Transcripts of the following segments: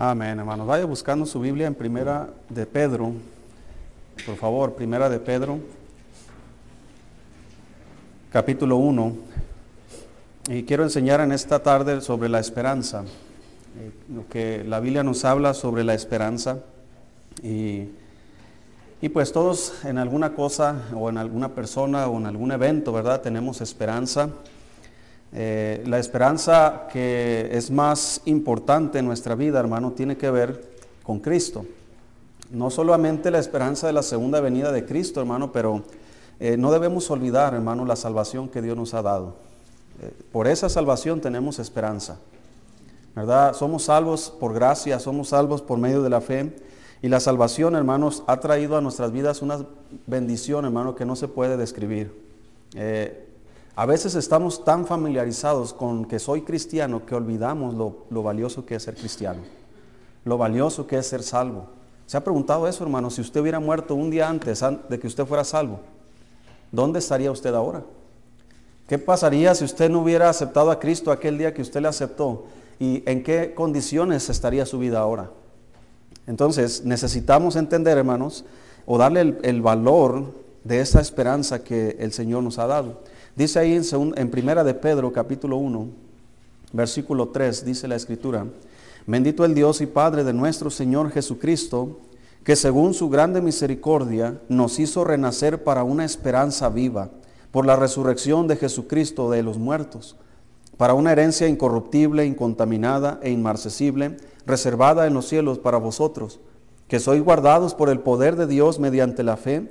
Amén, hermanos. Vaya buscando su Biblia en Primera de Pedro. Por favor, Primera de Pedro, capítulo 1. Y quiero enseñar en esta tarde sobre la esperanza. Eh, lo que la Biblia nos habla sobre la esperanza. Y, y pues todos en alguna cosa o en alguna persona o en algún evento, ¿verdad? Tenemos esperanza. Eh, la esperanza que es más importante en nuestra vida, hermano, tiene que ver con Cristo. No solamente la esperanza de la segunda venida de Cristo, hermano, pero eh, no debemos olvidar, hermano, la salvación que Dios nos ha dado. Eh, por esa salvación tenemos esperanza. ¿Verdad? Somos salvos por gracia, somos salvos por medio de la fe. Y la salvación, hermanos, ha traído a nuestras vidas una bendición, hermano, que no se puede describir. A veces estamos tan familiarizados con que soy cristiano que olvidamos lo, valioso que es ser cristiano, lo valioso que es ser salvo. ¿Se ha preguntado eso, hermano? Si usted hubiera muerto un día antes de que usted fuera salvo, ¿dónde estaría usted ahora? ¿Qué pasaría si usted no hubiera aceptado a Cristo aquel día que usted le aceptó? ¿Y en qué condiciones estaría su vida ahora? Entonces, necesitamos entender, hermanos, o darle el, el valor de esa esperanza que el Señor nos ha dado. Dice ahí en, en Primera de Pedro capítulo 1, versículo 3, dice la escritura, bendito el Dios y Padre de nuestro Señor Jesucristo, que según su grande misericordia nos hizo renacer para una esperanza viva por la resurrección de Jesucristo de los muertos, para una herencia incorruptible, incontaminada e inmarcesible, reservada en los cielos para vosotros, que sois guardados por el poder de Dios mediante la fe,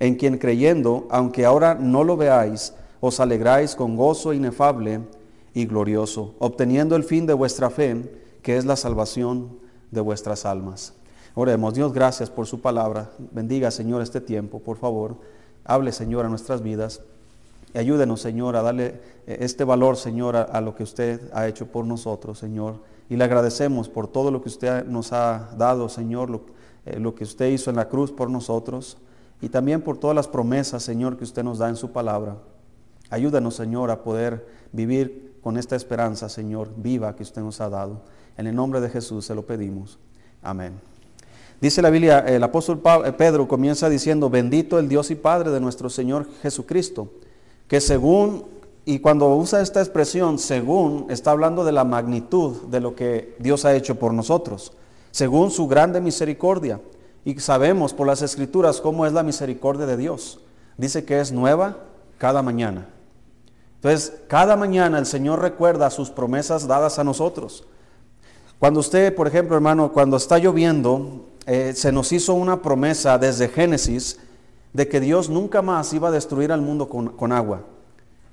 en quien creyendo, aunque ahora no lo veáis, os alegráis con gozo inefable y glorioso, obteniendo el fin de vuestra fe, que es la salvación de vuestras almas. Oremos, Dios, gracias por su palabra. Bendiga, Señor, este tiempo, por favor. Hable, Señor, a nuestras vidas. Ayúdenos, Señor, a darle eh, este valor, Señor, a, lo que usted ha hecho por nosotros, Señor. Y le agradecemos por todo lo que usted nos ha dado, Señor, eh, lo que usted hizo en la cruz por nosotros y también por todas las promesas, Señor, que usted nos da en su palabra. Ayúdanos, Señor, a poder vivir con esta esperanza, Señor, viva que usted nos ha dado. En el nombre de Jesús se lo pedimos. Amén. Dice la Biblia, el apóstol eh, Pedro comienza diciendo, bendito el Dios y Padre de nuestro Señor Jesucristo, que según, y cuando usa esta expresión, según, está hablando de la magnitud de lo que Dios ha hecho por nosotros, según su grande misericordia y sabemos por las escrituras cómo es la misericordia de Dios. Dice que es nueva cada mañana. Entonces, cada mañana el Señor recuerda sus promesas dadas a nosotros. Cuando usted, por ejemplo, hermano, cuando está lloviendo, eh, se nos hizo una promesa desde Génesis de que Dios nunca más iba a destruir al mundo con, agua.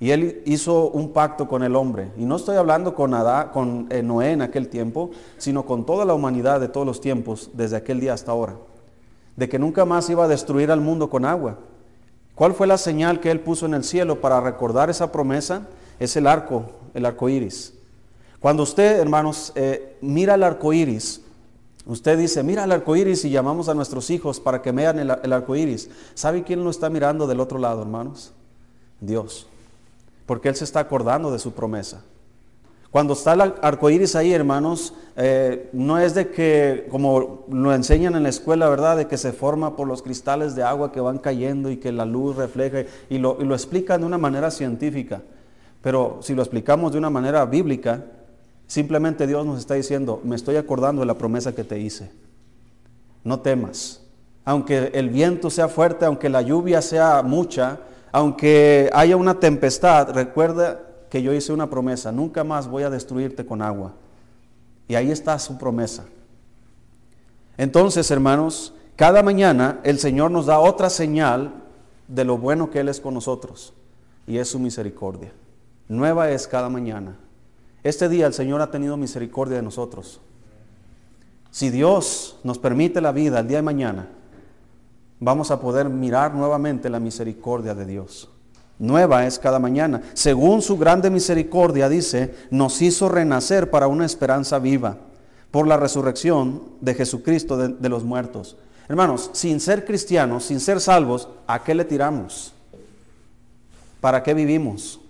Y Él hizo un pacto con el hombre. Y no estoy hablando con, con eh, Noé en aquel tiempo, sino con toda la humanidad de todos los tiempos, desde aquel día hasta ahora de que nunca más iba a destruir al mundo con agua. ¿Cuál fue la señal que él puso en el cielo para recordar esa promesa? Es el arco, el arco iris. Cuando usted, hermanos, eh, mira el arco iris, usted dice, mira el arco iris y llamamos a nuestros hijos para que vean el, el arco iris. ¿Sabe quién lo está mirando del otro lado, hermanos? Dios. Porque Él se está acordando de su promesa. Cuando está el arco iris ahí, hermanos, eh, no es de que, como lo enseñan en la escuela, ¿verdad? De que se forma por los cristales de agua que van cayendo y que la luz refleja, y lo, y lo explican de una manera científica. Pero si lo explicamos de una manera bíblica, simplemente Dios nos está diciendo, me estoy acordando de la promesa que te hice. No temas. Aunque el viento sea fuerte, aunque la lluvia sea mucha, aunque haya una tempestad, recuerda que yo hice una promesa, nunca más voy a destruirte con agua. Y ahí está su promesa. Entonces, hermanos, cada mañana el Señor nos da otra señal de lo bueno que Él es con nosotros. Y es su misericordia. Nueva es cada mañana. Este día el Señor ha tenido misericordia de nosotros. Si Dios nos permite la vida el día de mañana, vamos a poder mirar nuevamente la misericordia de Dios. Nueva es cada mañana. Según su grande misericordia, dice, nos hizo renacer para una esperanza viva por la resurrección de Jesucristo de, los muertos. Hermanos, sin ser cristianos, sin ser salvos, ¿a qué le tiramos? ¿Para qué vivimos?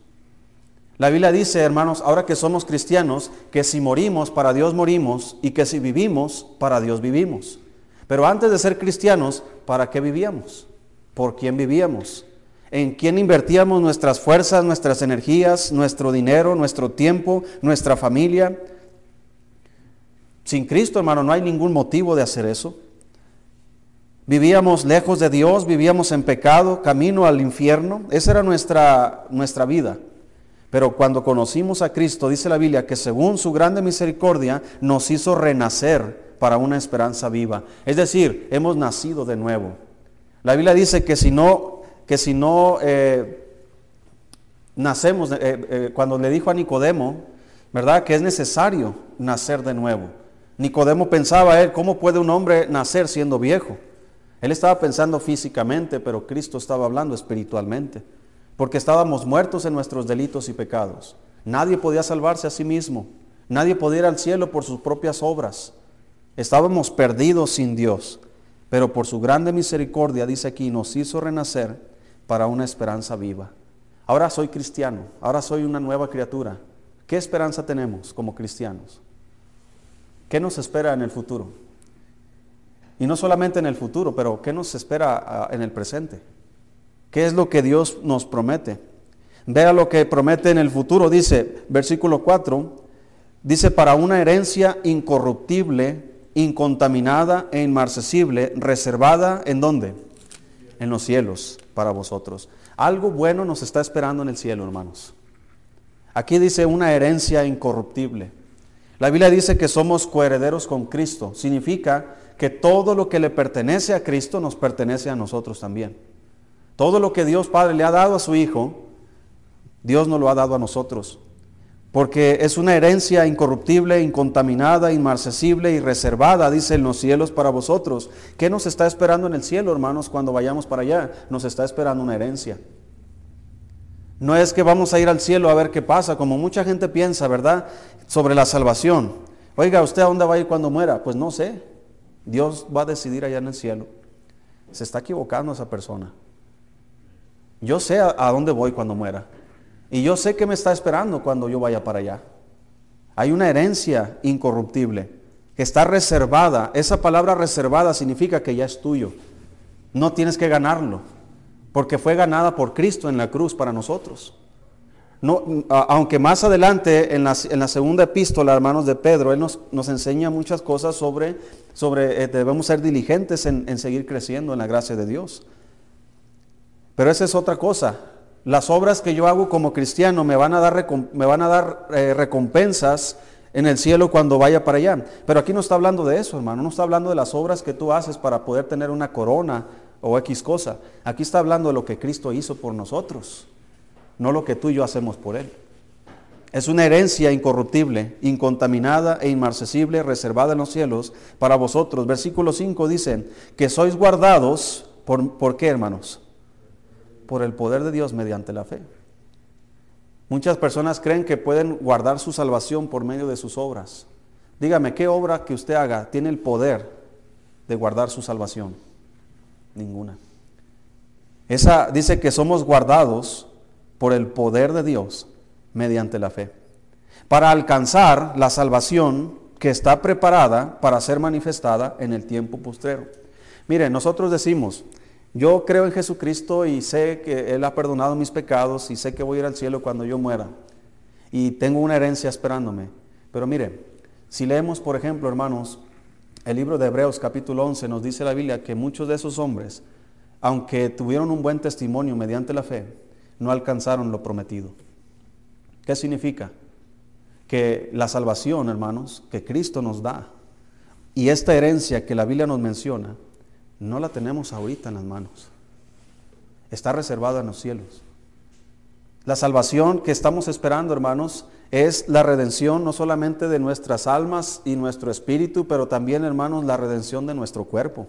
La Biblia dice, hermanos, ahora que somos cristianos, que si morimos, para Dios morimos, y que si vivimos, para Dios vivimos. Pero antes de ser cristianos, ¿para qué vivíamos? ¿Por quién vivíamos? ¿En quién invertíamos nuestras fuerzas, nuestras energías, nuestro dinero, nuestro tiempo, nuestra familia? Sin Cristo, hermano, no hay ningún motivo de hacer eso. Vivíamos lejos de Dios, vivíamos en pecado, camino al infierno. Esa era nuestra, nuestra vida. Pero cuando conocimos a Cristo, dice la Biblia que según su grande misericordia nos hizo renacer para una esperanza viva. Es decir, hemos nacido de nuevo. La Biblia dice que si no, que si no eh, nacemos, eh, eh, cuando le dijo a Nicodemo, ¿verdad? Que es necesario nacer de nuevo. Nicodemo pensaba él, ¿cómo puede un hombre nacer siendo viejo? Él estaba pensando físicamente, pero Cristo estaba hablando espiritualmente porque estábamos muertos en nuestros delitos y pecados. Nadie podía salvarse a sí mismo, nadie podía ir al cielo por sus propias obras. Estábamos perdidos sin Dios, pero por su grande misericordia, dice aquí, nos hizo renacer para una esperanza viva. Ahora soy cristiano, ahora soy una nueva criatura. ¿Qué esperanza tenemos como cristianos? ¿Qué nos espera en el futuro? Y no solamente en el futuro, pero ¿qué nos espera ah, en el presente? ¿Qué es lo que Dios nos promete? Vea lo que promete en el futuro, dice, versículo 4, dice, para una herencia incorruptible, incontaminada e inmarcesible, reservada en dónde? En los cielos para vosotros. Algo bueno nos está esperando en el cielo, hermanos. Aquí dice una herencia incorruptible. La Biblia dice que somos coherederos con Cristo. Significa que todo lo que le pertenece a Cristo nos pertenece a nosotros también. Todo lo que Dios Padre le ha dado a su Hijo, Dios nos lo ha dado a nosotros. Porque es una herencia incorruptible, incontaminada, inmarcesible y reservada, dice en los cielos para vosotros. ¿Qué nos está esperando en el cielo, hermanos, cuando vayamos para allá? Nos está esperando una herencia. No es que vamos a ir al cielo a ver qué pasa, como mucha gente piensa, ¿verdad? Sobre la salvación. Oiga, ¿usted a dónde va a ir cuando muera? Pues no sé. Dios va a decidir allá en el cielo. Se está equivocando esa persona. Yo sé a, dónde voy cuando muera. Y yo sé que me está esperando cuando yo vaya para allá. Hay una herencia incorruptible que está reservada. Esa palabra reservada significa que ya es tuyo. No tienes que ganarlo, porque fue ganada por Cristo en la cruz para nosotros. No, aunque más adelante en la, segunda epístola, hermanos de Pedro, Él nos, nos enseña muchas cosas sobre, sobre eh, debemos ser diligentes en, en seguir creciendo en la gracia de Dios. Pero esa es otra cosa. Las obras que yo hago como cristiano me van a dar, me van a dar eh, recompensas en el cielo cuando vaya para allá. Pero aquí no está hablando de eso, hermano. No está hablando de las obras que tú haces para poder tener una corona o X cosa. Aquí está hablando de lo que Cristo hizo por nosotros, no lo que tú y yo hacemos por Él. Es una herencia incorruptible, incontaminada e inmarcesible, reservada en los cielos para vosotros. Versículo 5 dice, que sois guardados, ¿por, ¿por qué, hermanos? Por el poder de Dios mediante la fe. Muchas personas creen que pueden guardar su salvación por medio de sus obras. Dígame, ¿qué obra que usted haga tiene el poder de guardar su salvación? Ninguna. Esa dice que somos guardados por el poder de Dios mediante la fe. Para alcanzar la salvación que está preparada para ser manifestada en el tiempo postrero. Mire, nosotros decimos, yo creo en Jesucristo y sé que Él ha perdonado mis pecados y sé que voy a ir al cielo cuando yo muera. Y tengo una herencia esperándome. Pero mire, si leemos, por ejemplo, hermanos, el libro de Hebreos capítulo 11 nos dice la Biblia que muchos de esos hombres, aunque tuvieron un buen testimonio mediante la fe, no alcanzaron lo prometido. ¿Qué significa? Que la salvación, hermanos, que Cristo nos da y esta herencia que la Biblia nos menciona, no la tenemos ahorita en las manos. Está reservada en los cielos. La salvación que estamos esperando, hermanos, es la redención no solamente de nuestras almas y nuestro espíritu, pero también, hermanos, la redención de nuestro cuerpo.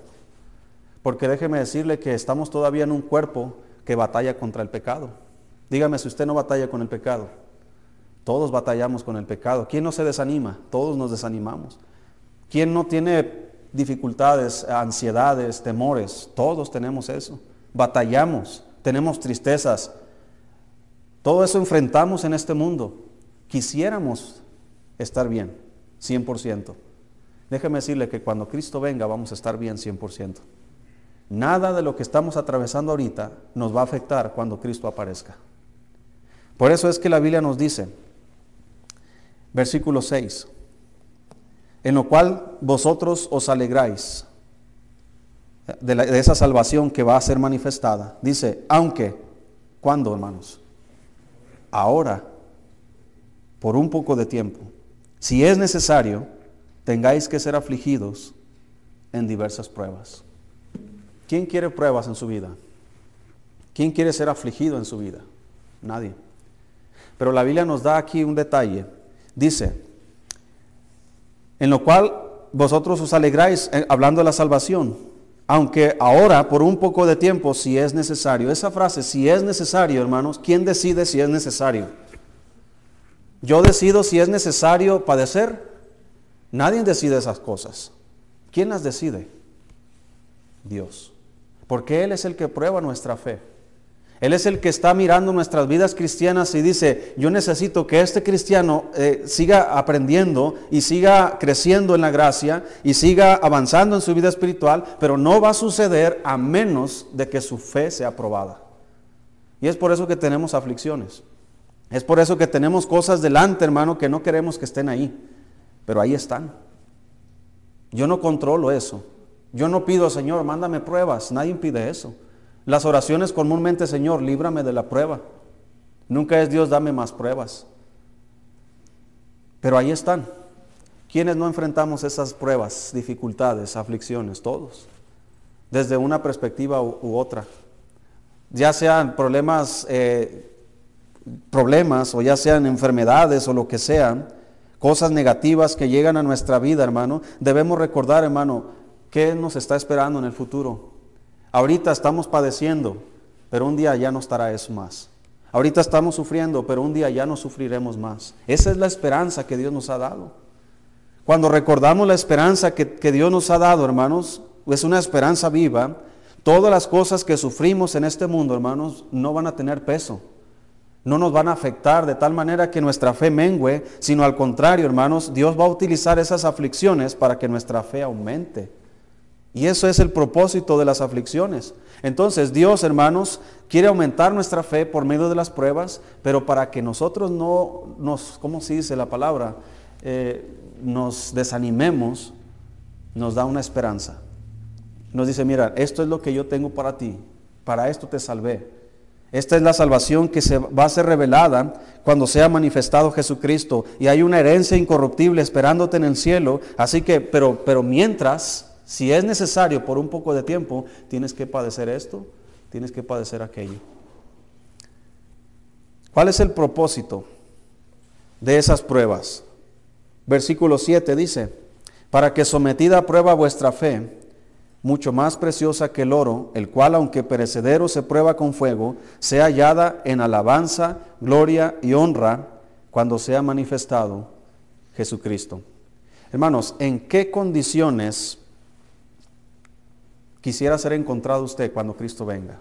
Porque déjeme decirle que estamos todavía en un cuerpo que batalla contra el pecado. Dígame si usted no batalla con el pecado. Todos batallamos con el pecado. ¿Quién no se desanima? Todos nos desanimamos. ¿Quién no tiene dificultades, ansiedades, temores? Todos tenemos eso. Batallamos, tenemos tristezas. Todo eso enfrentamos en este mundo quisiéramos estar bien, 100%. Déjeme decirle que cuando Cristo venga vamos a estar bien 100%. Nada de lo que estamos atravesando ahorita nos va a afectar cuando Cristo aparezca. Por eso es que la Biblia nos dice, versículo 6, en lo cual vosotros os alegráis de, de esa salvación que va a ser manifestada. Dice, aunque, ¿cuándo hermanos? Ahora por un poco de tiempo, si es necesario, tengáis que ser afligidos en diversas pruebas. ¿Quién quiere pruebas en su vida? ¿Quién quiere ser afligido en su vida? Nadie. Pero la Biblia nos da aquí un detalle. Dice, en lo cual vosotros os alegráis eh, hablando de la salvación, aunque ahora por un poco de tiempo, si es necesario. Esa frase, si es necesario, hermanos, ¿quién decide si es necesario? Yo decido si es necesario padecer. Nadie decide esas cosas. ¿Quién las decide? Dios. Porque Él es el que prueba nuestra fe. Él es el que está mirando nuestras vidas cristianas y dice, yo necesito que este cristiano eh, siga aprendiendo y siga creciendo en la gracia y siga avanzando en su vida espiritual, pero no va a suceder a menos de que su fe sea probada. Y es por eso que tenemos aflicciones. Es por eso que tenemos cosas delante, hermano, que no queremos que estén ahí, pero ahí están. Yo no controlo eso. Yo no pido, Señor, mándame pruebas. Nadie impide eso. Las oraciones comúnmente, Señor, líbrame de la prueba. Nunca es Dios, dame más pruebas. Pero ahí están. ¿Quiénes no enfrentamos esas pruebas, dificultades, aflicciones? Todos. Desde una perspectiva u, otra. Ya sean problemas eh, problemas o ya sean enfermedades o lo que sean, cosas negativas que llegan a nuestra vida, hermano, debemos recordar, hermano, qué nos está esperando en el futuro. Ahorita estamos padeciendo, pero un día ya no estará eso más. Ahorita estamos sufriendo, pero un día ya no sufriremos más. Esa es la esperanza que Dios nos ha dado. Cuando recordamos la esperanza que, que Dios nos ha dado, hermanos, es una esperanza viva. Todas las cosas que sufrimos en este mundo, hermanos, no van a tener peso no nos van a afectar de tal manera que nuestra fe mengue, sino al contrario, hermanos, Dios va a utilizar esas aflicciones para que nuestra fe aumente. Y eso es el propósito de las aflicciones. Entonces Dios, hermanos, quiere aumentar nuestra fe por medio de las pruebas, pero para que nosotros no nos, ¿cómo se dice la palabra? Eh, nos desanimemos, nos da una esperanza. Nos dice, mira, esto es lo que yo tengo para ti, para esto te salvé. Esta es la salvación que se va a ser revelada cuando sea manifestado Jesucristo y hay una herencia incorruptible esperándote en el cielo. Así que, pero, pero mientras, si es necesario por un poco de tiempo, tienes que padecer esto, tienes que padecer aquello. ¿Cuál es el propósito de esas pruebas? Versículo 7 dice, para que sometida a prueba vuestra fe, mucho más preciosa que el oro, el cual, aunque perecedero se prueba con fuego, sea hallada en alabanza, gloria y honra cuando sea manifestado Jesucristo. Hermanos, ¿en qué condiciones quisiera ser encontrado usted cuando Cristo venga?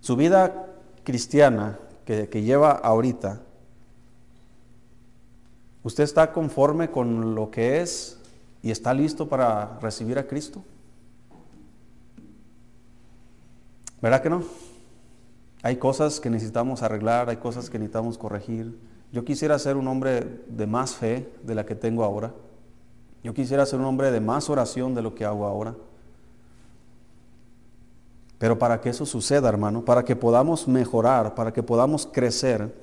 Su vida cristiana que, que lleva ahorita, ¿usted está conforme con lo que es y está listo para recibir a Cristo? ¿Verdad que no? Hay cosas que necesitamos arreglar, hay cosas que necesitamos corregir. Yo quisiera ser un hombre de más fe de la que tengo ahora. Yo quisiera ser un hombre de más oración de lo que hago ahora. Pero para que eso suceda, hermano, para que podamos mejorar, para que podamos crecer,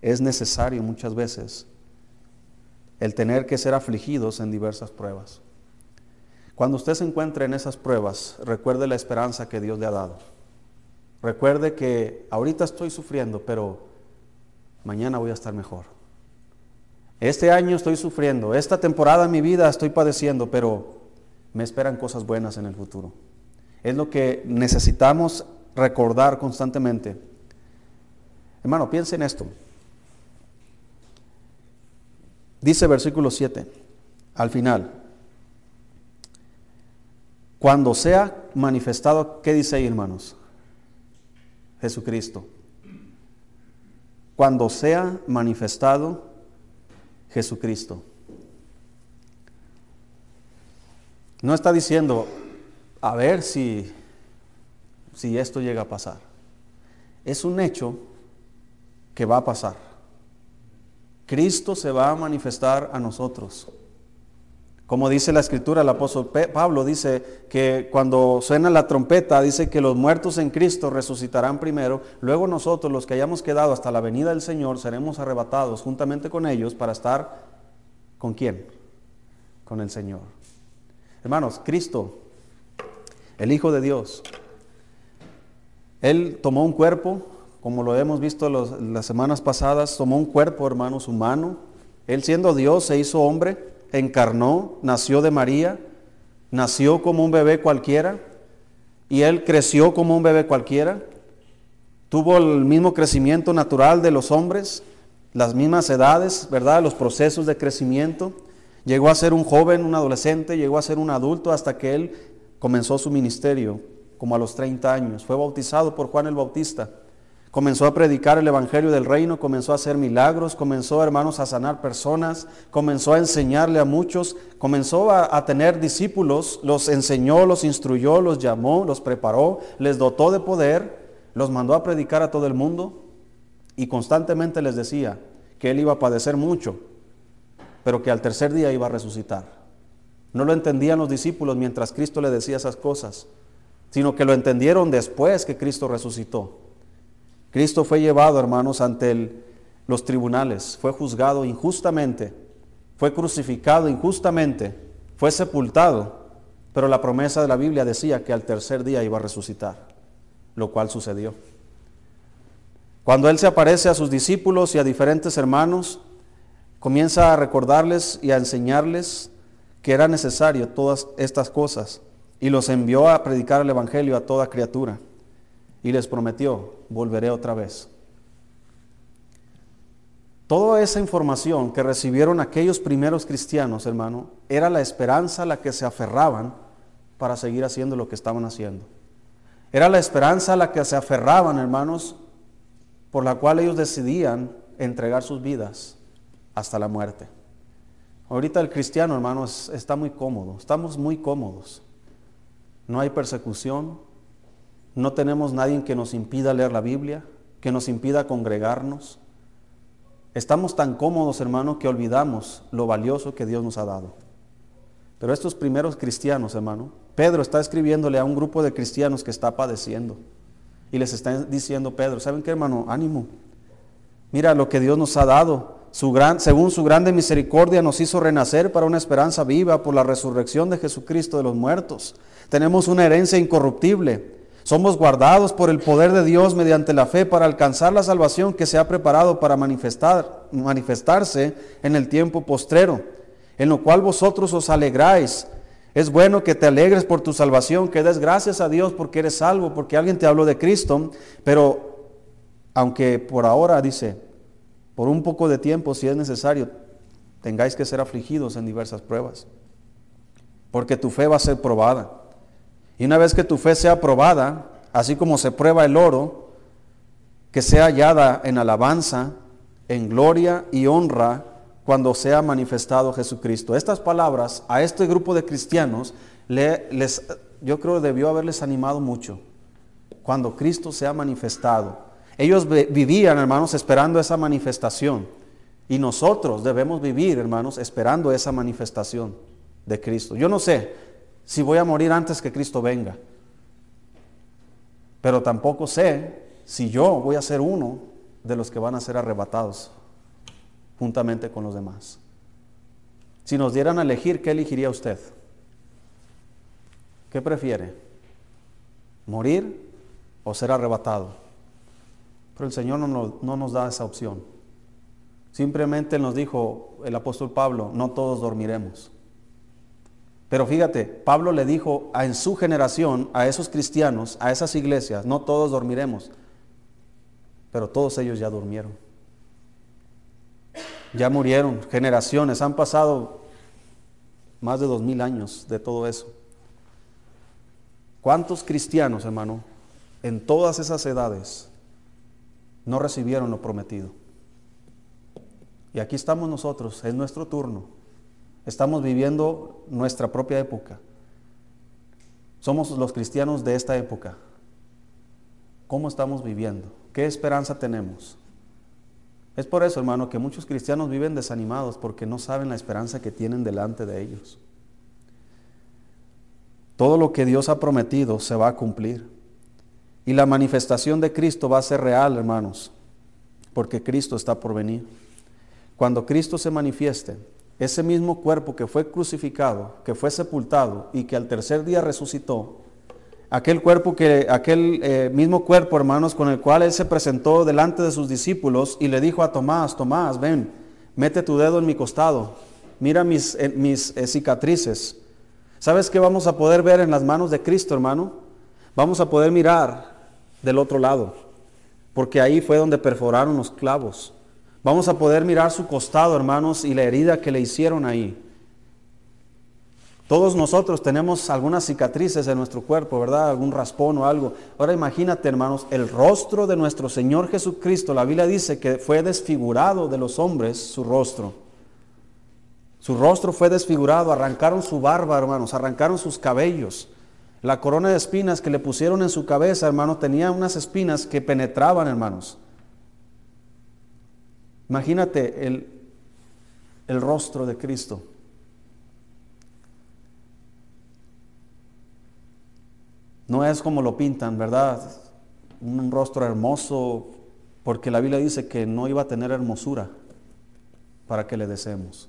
es necesario muchas veces el tener que ser afligidos en diversas pruebas. Cuando usted se encuentre en esas pruebas, recuerde la esperanza que Dios le ha dado. Recuerde que ahorita estoy sufriendo, pero mañana voy a estar mejor. Este año estoy sufriendo, esta temporada en mi vida estoy padeciendo, pero me esperan cosas buenas en el futuro. Es lo que necesitamos recordar constantemente. Hermano, piense en esto. Dice versículo 7, al final, cuando sea manifestado, ¿qué dice ahí, hermanos? Jesucristo. Cuando sea manifestado Jesucristo. No está diciendo, a ver si, si esto llega a pasar. Es un hecho que va a pasar. Cristo se va a manifestar a nosotros. Como dice la escritura, el apóstol Pablo dice que cuando suena la trompeta, dice que los muertos en Cristo resucitarán primero, luego nosotros, los que hayamos quedado hasta la venida del Señor, seremos arrebatados juntamente con ellos para estar con quién? Con el Señor. Hermanos, Cristo, el Hijo de Dios, Él tomó un cuerpo, como lo hemos visto las semanas pasadas, tomó un cuerpo, hermanos, humano. Él siendo Dios se hizo hombre encarnó, nació de María, nació como un bebé cualquiera y él creció como un bebé cualquiera. Tuvo el mismo crecimiento natural de los hombres, las mismas edades, ¿verdad? Los procesos de crecimiento. Llegó a ser un joven, un adolescente, llegó a ser un adulto hasta que él comenzó su ministerio, como a los 30 años. Fue bautizado por Juan el Bautista. Comenzó a predicar el Evangelio del Reino, comenzó a hacer milagros, comenzó, hermanos, a sanar personas, comenzó a enseñarle a muchos, comenzó a, tener discípulos, los enseñó, los instruyó, los llamó, los preparó, les dotó de poder, los mandó a predicar a todo el mundo y constantemente les decía que él iba a padecer mucho, pero que al tercer día iba a resucitar. No lo entendían los discípulos mientras Cristo le decía esas cosas, sino que lo entendieron después que Cristo resucitó. Cristo fue llevado, hermanos, ante los tribunales, fue juzgado injustamente, fue crucificado injustamente, fue sepultado, pero la promesa de la Biblia decía que al tercer día iba a resucitar, lo cual sucedió. Cuando Él se aparece a sus discípulos y a diferentes hermanos, comienza a recordarles y a enseñarles que era necesario todas estas cosas y los envió a predicar el Evangelio a toda criatura y les prometió, volveré otra vez. Toda esa información que recibieron aquellos primeros cristianos, hermano, era la esperanza a la que se aferraban para seguir haciendo lo que estaban haciendo. Era la esperanza a la que se aferraban, hermanos, por la cual ellos decidían entregar sus vidas hasta la muerte. Ahorita el cristiano, hermanos, está muy cómodo, estamos muy cómodos. No hay persecución, no tenemos nadie que nos impida leer la Biblia, que nos impida congregarnos. Estamos tan cómodos, hermano, que olvidamos lo valioso que Dios nos ha dado. Pero estos primeros cristianos, hermano, Pedro está escribiéndole a un grupo de cristianos que está padeciendo. Y les está diciendo, Pedro, ¿saben qué, hermano? Ánimo. Mira lo que Dios nos ha dado. Según su grande misericordia nos hizo renacer para una esperanza viva por la resurrección de Jesucristo de los muertos. Tenemos una herencia incorruptible somos guardados por el poder de Dios mediante la fe para alcanzar la salvación que se ha preparado para manifestar, manifestarse en el tiempo postrero, en lo cual vosotros os alegráis. Es bueno que te alegres por tu salvación, que des gracias a Dios porque eres salvo, porque alguien te habló de Cristo, pero aunque por ahora dice, por un poco de tiempo, si es necesario, tengáis que ser afligidos en diversas pruebas, porque tu fe va a ser probada. Y una vez que tu fe sea probada, así como se prueba el oro, que sea hallada en alabanza, en gloria y honra cuando sea manifestado Jesucristo. Estas palabras a este grupo de cristianos yo creo debió haberles animado mucho. Cuando Cristo sea manifestado. Ellos vivían, hermanos, esperando esa manifestación. Y nosotros debemos vivir, hermanos, esperando esa manifestación de Cristo. Yo no sé, si voy a morir antes que Cristo venga. Pero tampoco sé si yo voy a ser uno de los que van a ser arrebatados juntamente con los demás. Si nos dieran a elegir, ¿qué elegiría usted? ¿Qué prefiere? ¿Morir o ser arrebatado? Pero el Señor no, no nos da esa opción. Simplemente nos dijo el apóstol Pablo, no todos dormiremos. Pero fíjate, Pablo le dijo a, en su generación, a esos cristianos, a esas iglesias, no todos dormiremos, pero todos ellos ya durmieron. Ya murieron, generaciones, han pasado más de dos mil años de todo eso. ¿Cuántos cristianos, hermano, en todas esas edades no recibieron lo prometido? Y aquí estamos nosotros, es nuestro turno. Estamos viviendo nuestra propia época. Somos los cristianos de esta época. ¿Cómo estamos viviendo? ¿Qué esperanza tenemos? Es por eso, hermano, que muchos cristianos viven desanimados porque no saben la esperanza que tienen delante de ellos. Todo lo que Dios ha prometido se va a cumplir. Y la manifestación de Cristo va a ser real, hermanos, porque Cristo está por venir. Cuando Cristo se manifieste, ese mismo cuerpo que fue crucificado, que fue sepultado y que al tercer día resucitó, aquel cuerpo que aquel eh, mismo cuerpo, hermanos, con el cual él se presentó delante de sus discípulos y le dijo a Tomás, Tomás, ven, mete tu dedo en mi costado, mira mis, eh, mis eh, cicatrices. ¿Sabes qué vamos a poder ver en las manos de Cristo, hermano? Vamos a poder mirar del otro lado, porque ahí fue donde perforaron los clavos. Vamos a poder mirar su costado, hermanos, y la herida que le hicieron ahí. Todos nosotros tenemos algunas cicatrices en nuestro cuerpo, ¿verdad? Algún raspón o algo. Ahora imagínate, hermanos, el rostro de nuestro Señor Jesucristo. La Biblia dice que fue desfigurado de los hombres su rostro. Su rostro fue desfigurado, arrancaron su barba, hermanos, arrancaron sus cabellos. La corona de espinas que le pusieron en su cabeza, hermanos, tenía unas espinas que penetraban, hermanos. Imagínate el, el rostro de Cristo. No es como lo pintan, ¿verdad? Un rostro hermoso, porque la Biblia dice que no iba a tener hermosura para que le deseemos.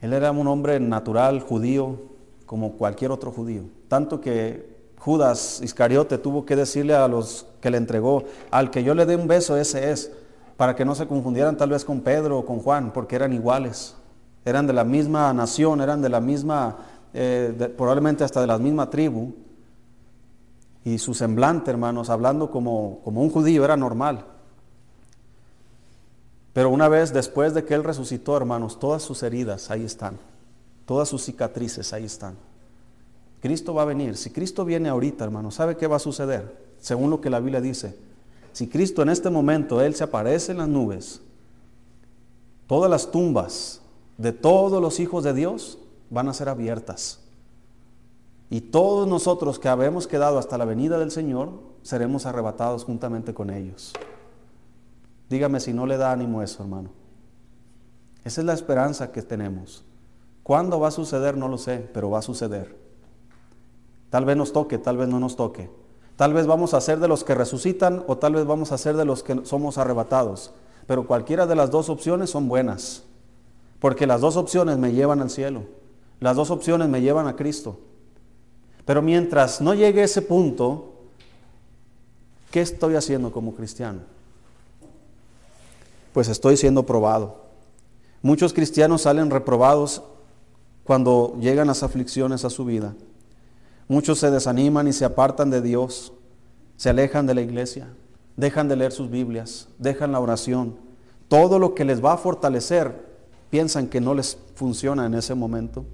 Él era un hombre natural, judío, como cualquier otro judío. Tanto que Judas Iscariote tuvo que decirle a los que le entregó, al que yo le dé un beso, ese es, para que no se confundieran tal vez con Pedro o con Juan, porque eran iguales, eran de la misma nación, eran de la misma, eh, probablemente hasta de la misma tribu, y su semblante, hermanos, hablando como, como un judío, era normal. Pero una vez después de que Él resucitó, hermanos, todas sus heridas ahí están, todas sus cicatrices ahí están. Cristo va a venir. Si Cristo viene ahorita, hermano, ¿sabe qué va a suceder? Según lo que la Biblia dice. Si Cristo en este momento, Él se aparece en las nubes, todas las tumbas de todos los hijos de Dios van a ser abiertas. Y todos nosotros que habemos quedado hasta la venida del Señor, seremos arrebatados juntamente con ellos. Dígame si no le da ánimo eso, hermano. Esa es la esperanza que tenemos. ¿Cuándo va a suceder? No lo sé, pero va a suceder. Tal vez nos toque, tal vez no nos toque. Tal vez vamos a ser de los que resucitan o tal vez vamos a ser de los que somos arrebatados. Pero cualquiera de las dos opciones son buenas. Porque las dos opciones me llevan al cielo. Las dos opciones me llevan a Cristo. Pero mientras no llegue ese punto, ¿qué estoy haciendo como cristiano? Pues estoy siendo probado. Muchos cristianos salen reprobados cuando llegan las aflicciones a su vida. Muchos se desaniman y se apartan de Dios, se alejan de la iglesia, dejan de leer sus Biblias, dejan la oración. Todo lo que les va a fortalecer, piensan que no les funciona en ese momento.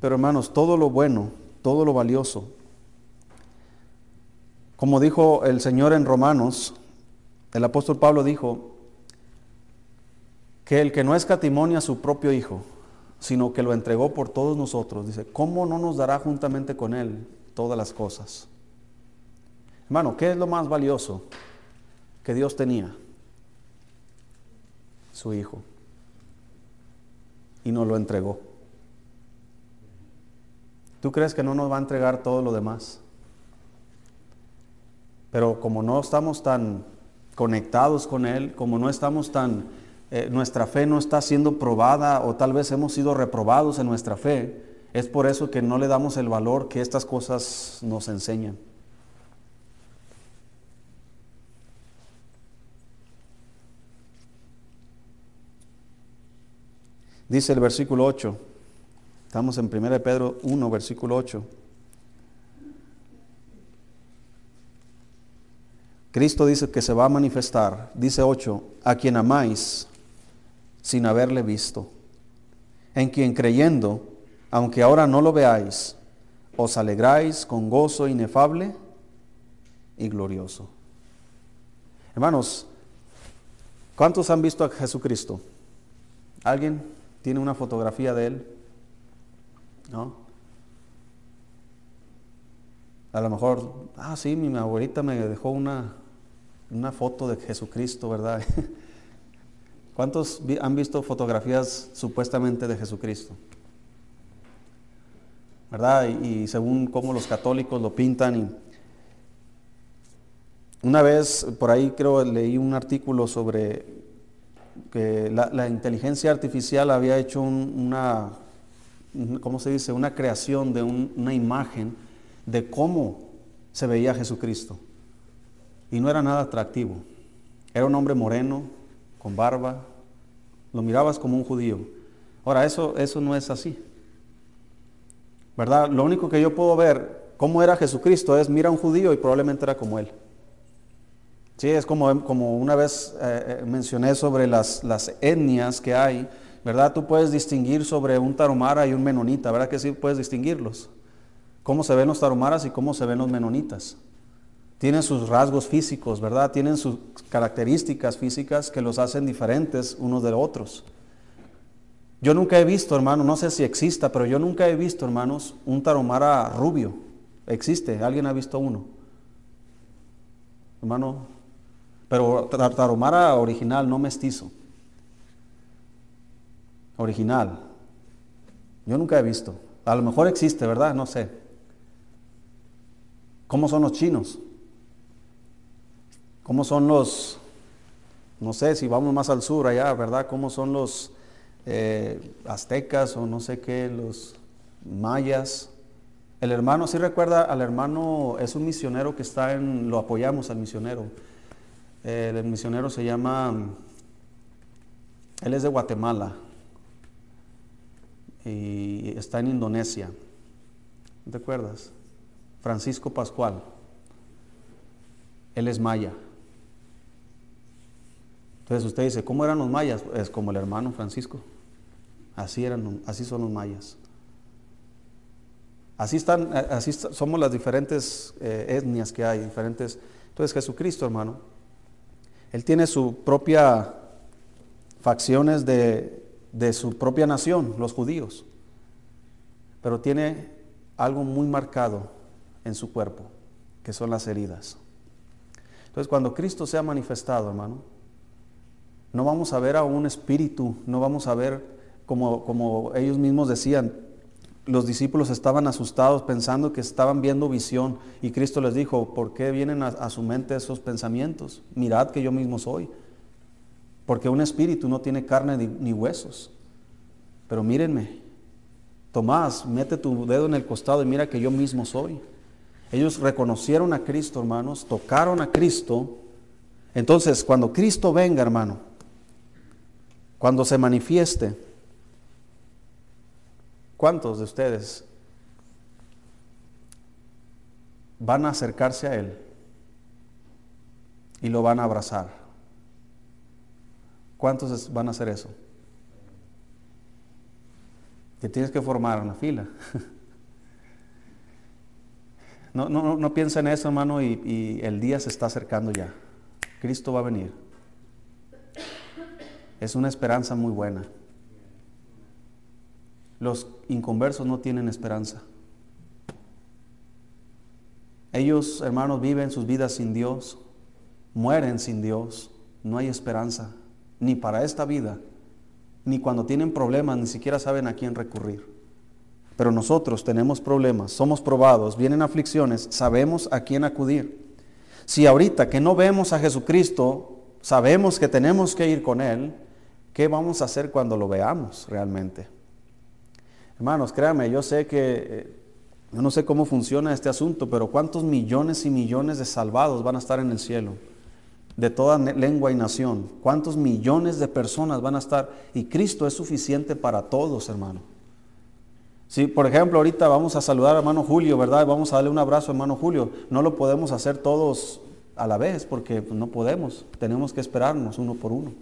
Pero hermanos, todo lo bueno, todo lo valioso, como dijo el Señor en Romanos, el apóstol Pablo dijo que el que no escatimonia a su propio Hijo, sino que lo entregó por todos nosotros. Dice, ¿cómo no nos dará juntamente con Él todas las cosas? Hermano, ¿qué es lo más valioso que Dios tenía? Su Hijo. Y nos lo entregó. ¿Tú crees que no nos va a entregar todo lo demás? Pero como no estamos tan conectados con Él, como no estamos tan eh, nuestra fe no está siendo probada o tal vez hemos sido reprobados en nuestra fe, es por eso que no le damos el valor que estas cosas nos enseñan. Dice el versículo 8, estamos en 1 Pedro 1, versículo 8. Cristo dice que se va a manifestar, dice 8, a quien amáis, sin haberle visto, en quien creyendo, aunque ahora no lo veáis, os alegráis con gozo inefable y glorioso. Hermanos, ¿cuántos han visto a Jesucristo? ¿Alguien tiene una fotografía de él? ¿No? A lo mejor, ah, sí, mi abuelita me dejó una, una foto de Jesucristo, ¿verdad? ¿Cuántos han visto fotografías supuestamente de Jesucristo? ¿Verdad? Y, según cómo los católicos lo pintan. Y una vez por ahí creo leí un artículo sobre que la, inteligencia artificial había hecho una, ¿cómo se dice? Una creación de una imagen de cómo se veía Jesucristo y no era nada atractivo. Era un hombre moreno, con barba, lo mirabas como un judío. Ahora, eso, eso no es así. ¿Verdad? Lo único que yo puedo ver cómo era Jesucristo es, mira a un judío y probablemente era como él. Sí, es como, como una vez eh, eh, mencioné sobre las, las etnias que hay, ¿verdad? Tú puedes distinguir sobre un taromara y un menonita, ¿verdad que sí puedes distinguirlos? Cómo se ven los taromaras y cómo se ven los menonitas tienen sus rasgos físicos, ¿verdad? Tienen sus características físicas que los hacen diferentes unos de otros. Yo nunca he visto, hermano, no sé si exista, pero yo nunca he visto, hermanos, un taromara rubio. Existe, alguien ha visto uno. Hermano, pero taromara original, no mestizo. Original. Yo nunca he visto. A lo mejor existe, ¿verdad? No sé. ¿Cómo son los chinos? ¿Cómo son los, no sé si vamos más al sur allá, ¿verdad? ¿Cómo son los eh, aztecas o no sé qué, los mayas? El hermano, si recuerda, al hermano es un misionero que está en, lo apoyamos al misionero. el misionero se llama, él es de Guatemala y está en Indonesia. ¿Te acuerdas? Francisco Pascual. Él es maya. Entonces usted dice, ¿cómo eran los mayas? Es como el hermano Francisco. Así eran, así son los mayas. Así están, así somos las diferentes eh, etnias que hay, diferentes. Entonces Jesucristo, hermano, él tiene su propia facciones de, de su propia nación, los judíos, pero tiene algo muy marcado en su cuerpo, que son las heridas. Entonces, cuando Cristo se ha manifestado, hermano, no vamos a ver a un espíritu, no vamos a ver como, como ellos mismos decían, los discípulos estaban asustados pensando que estaban viendo visión y Cristo les dijo, ¿por qué vienen a, su mente esos pensamientos? Mirad que yo mismo soy. Porque un espíritu no tiene carne ni, ni huesos. Pero mírenme, Tomás, mete tu dedo en el costado y mira que yo mismo soy. Ellos reconocieron a Cristo, hermanos, tocaron a Cristo. Entonces, cuando Cristo venga, hermano, cuando se manifieste, ¿cuántos de ustedes van a acercarse a Él y lo van a abrazar? ¿Cuántos van a hacer eso? Que tienes que formar una fila. No, no, no piensa en eso, hermano, y el día se está acercando ya. Cristo va a venir es una esperanza muy buena. Los inconversos no tienen esperanza. Ellos, hermanos, viven sus vidas sin Dios, mueren sin Dios, no hay esperanza, ni para esta vida, ni cuando tienen problemas, ni siquiera saben a quién recurrir. Pero nosotros tenemos problemas, somos probados, vienen aflicciones, sabemos a quién acudir. Si ahorita que no vemos a Jesucristo, sabemos que tenemos que ir con Él, ¿Qué vamos a hacer cuando lo veamos realmente? Hermanos, créanme, yo sé que, eh, yo no sé cómo funciona este asunto, pero ¿cuántos millones y millones de salvados van a estar en el cielo? de toda lengua y nación. ¿Cuántos millones de personas van a estar? Y Cristo es suficiente para todos, hermano. Si, por ejemplo, ahorita vamos a saludar a hermano Julio, ¿verdad? Vamos a darle un abrazo a hermano Julio. No lo podemos hacer todos a la vez porque pues, no podemos. Tenemos que esperarnos uno por uno.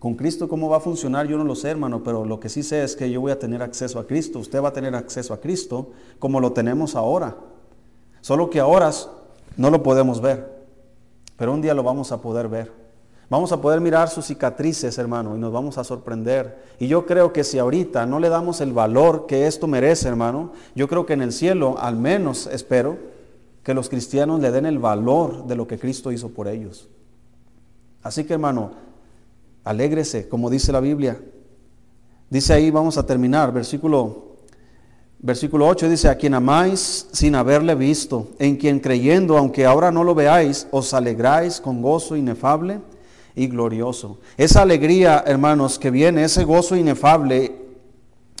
Con Cristo, ¿cómo va a funcionar? Yo no lo sé, hermano, pero lo que sí sé es que yo voy a tener acceso a Cristo. Usted va a tener acceso a Cristo como lo tenemos ahora. Solo que ahora no lo podemos ver pero un día lo vamos a poder ver. Vamos a poder mirar sus cicatrices, hermano, y nos vamos a sorprender. Y yo creo que si ahorita no le damos el valor que esto merece, hermano, yo creo que en el cielo, al menos espero, que los cristianos le den el valor de lo que Cristo hizo por ellos. Así que, hermano, alégrese, como dice la Biblia. Dice ahí, vamos a terminar, versículo Versículo 8 dice, a quien amáis sin haberle visto, en quien creyendo, aunque ahora no lo veáis, os alegráis con gozo inefable y glorioso. Esa alegría, hermanos, que viene, ese gozo inefable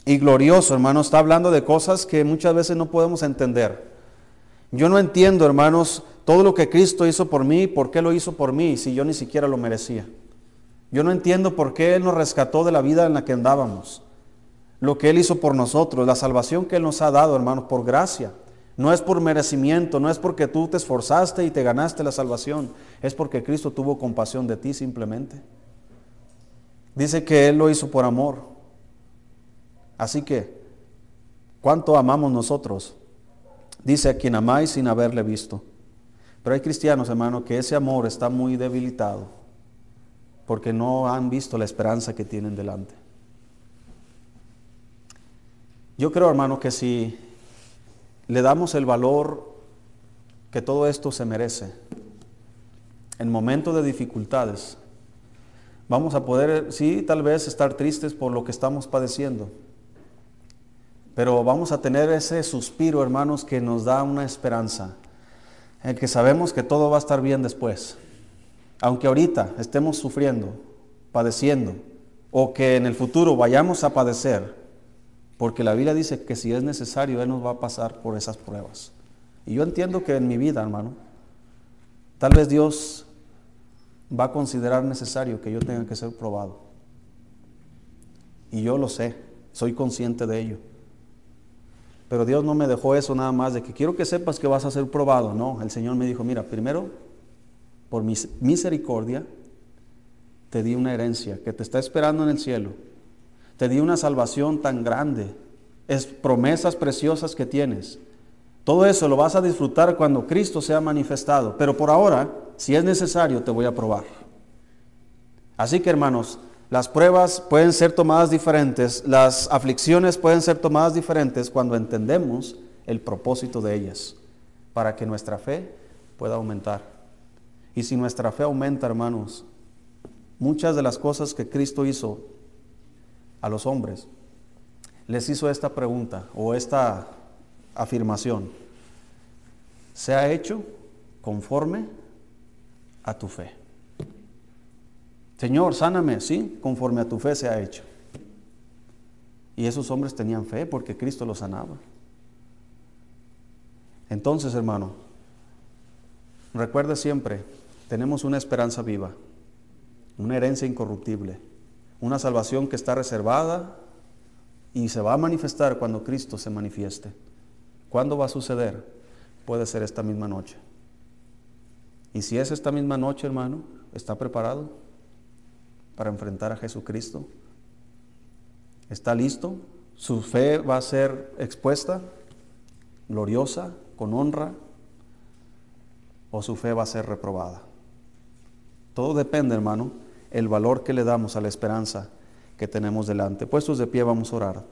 y glorioso, hermanos, está hablando de cosas que muchas veces no podemos entender. Yo no entiendo, hermanos, todo lo que Cristo hizo por mí, por qué lo hizo por mí, si yo ni siquiera lo merecía. Yo no entiendo por qué Él nos rescató de la vida en la que andábamos lo que Él hizo por nosotros, la salvación que Él nos ha dado, hermanos, por gracia. No es por merecimiento, no es porque tú te esforzaste y te ganaste la salvación, es porque Cristo tuvo compasión de ti simplemente. Dice que Él lo hizo por amor. Así que, ¿cuánto amamos nosotros? Dice a quien amáis sin haberle visto. Pero hay cristianos, hermanos, que ese amor está muy debilitado porque no han visto la esperanza que tienen delante. Yo creo, hermano, que si le damos el valor que todo esto se merece, en momentos de dificultades, vamos a poder, sí, tal vez estar tristes por lo que estamos padeciendo, pero vamos a tener ese suspiro, hermanos, que nos da una esperanza, en que sabemos que todo va a estar bien después. Aunque ahorita estemos sufriendo, padeciendo, o que en el futuro vayamos a padecer, porque la Biblia dice que si es necesario, Él nos va a pasar por esas pruebas. Y yo entiendo que en mi vida, hermano, tal vez Dios va a considerar necesario que yo tenga que ser probado. Y yo lo sé, soy consciente de ello. Pero Dios no me dejó eso nada más de que quiero que sepas que vas a ser probado. No, el Señor me dijo, mira, primero, por mi misericordia, te di una herencia que te está esperando en el cielo te di una salvación tan grande, es promesas preciosas que tienes. Todo eso lo vas a disfrutar cuando Cristo sea manifestado, pero por ahora, si es necesario, te voy a probar. Así que hermanos, las pruebas pueden ser tomadas diferentes, las aflicciones pueden ser tomadas diferentes cuando entendemos el propósito de ellas, para que nuestra fe pueda aumentar. Y si nuestra fe aumenta, hermanos, muchas de las cosas que Cristo hizo a los hombres, les hizo esta pregunta o esta afirmación. ¿Se ha hecho conforme a tu fe? Señor, sáname, sí, conforme a tu fe se ha hecho. Y esos hombres tenían fe porque Cristo los sanaba. Entonces, hermano, recuerde siempre, tenemos una esperanza viva, una herencia incorruptible una salvación que está reservada y se va a manifestar cuando Cristo se manifieste. ¿Cuándo va a suceder? Puede ser esta misma noche. Y si es esta misma noche, hermano, ¿está preparado para enfrentar a Jesucristo? ¿Está listo? ¿Su fe va a ser expuesta, gloriosa, con honra? ¿O su fe va a ser reprobada? Todo depende, hermano, el valor que le damos a la esperanza que tenemos delante. Puestos de pie vamos a orar.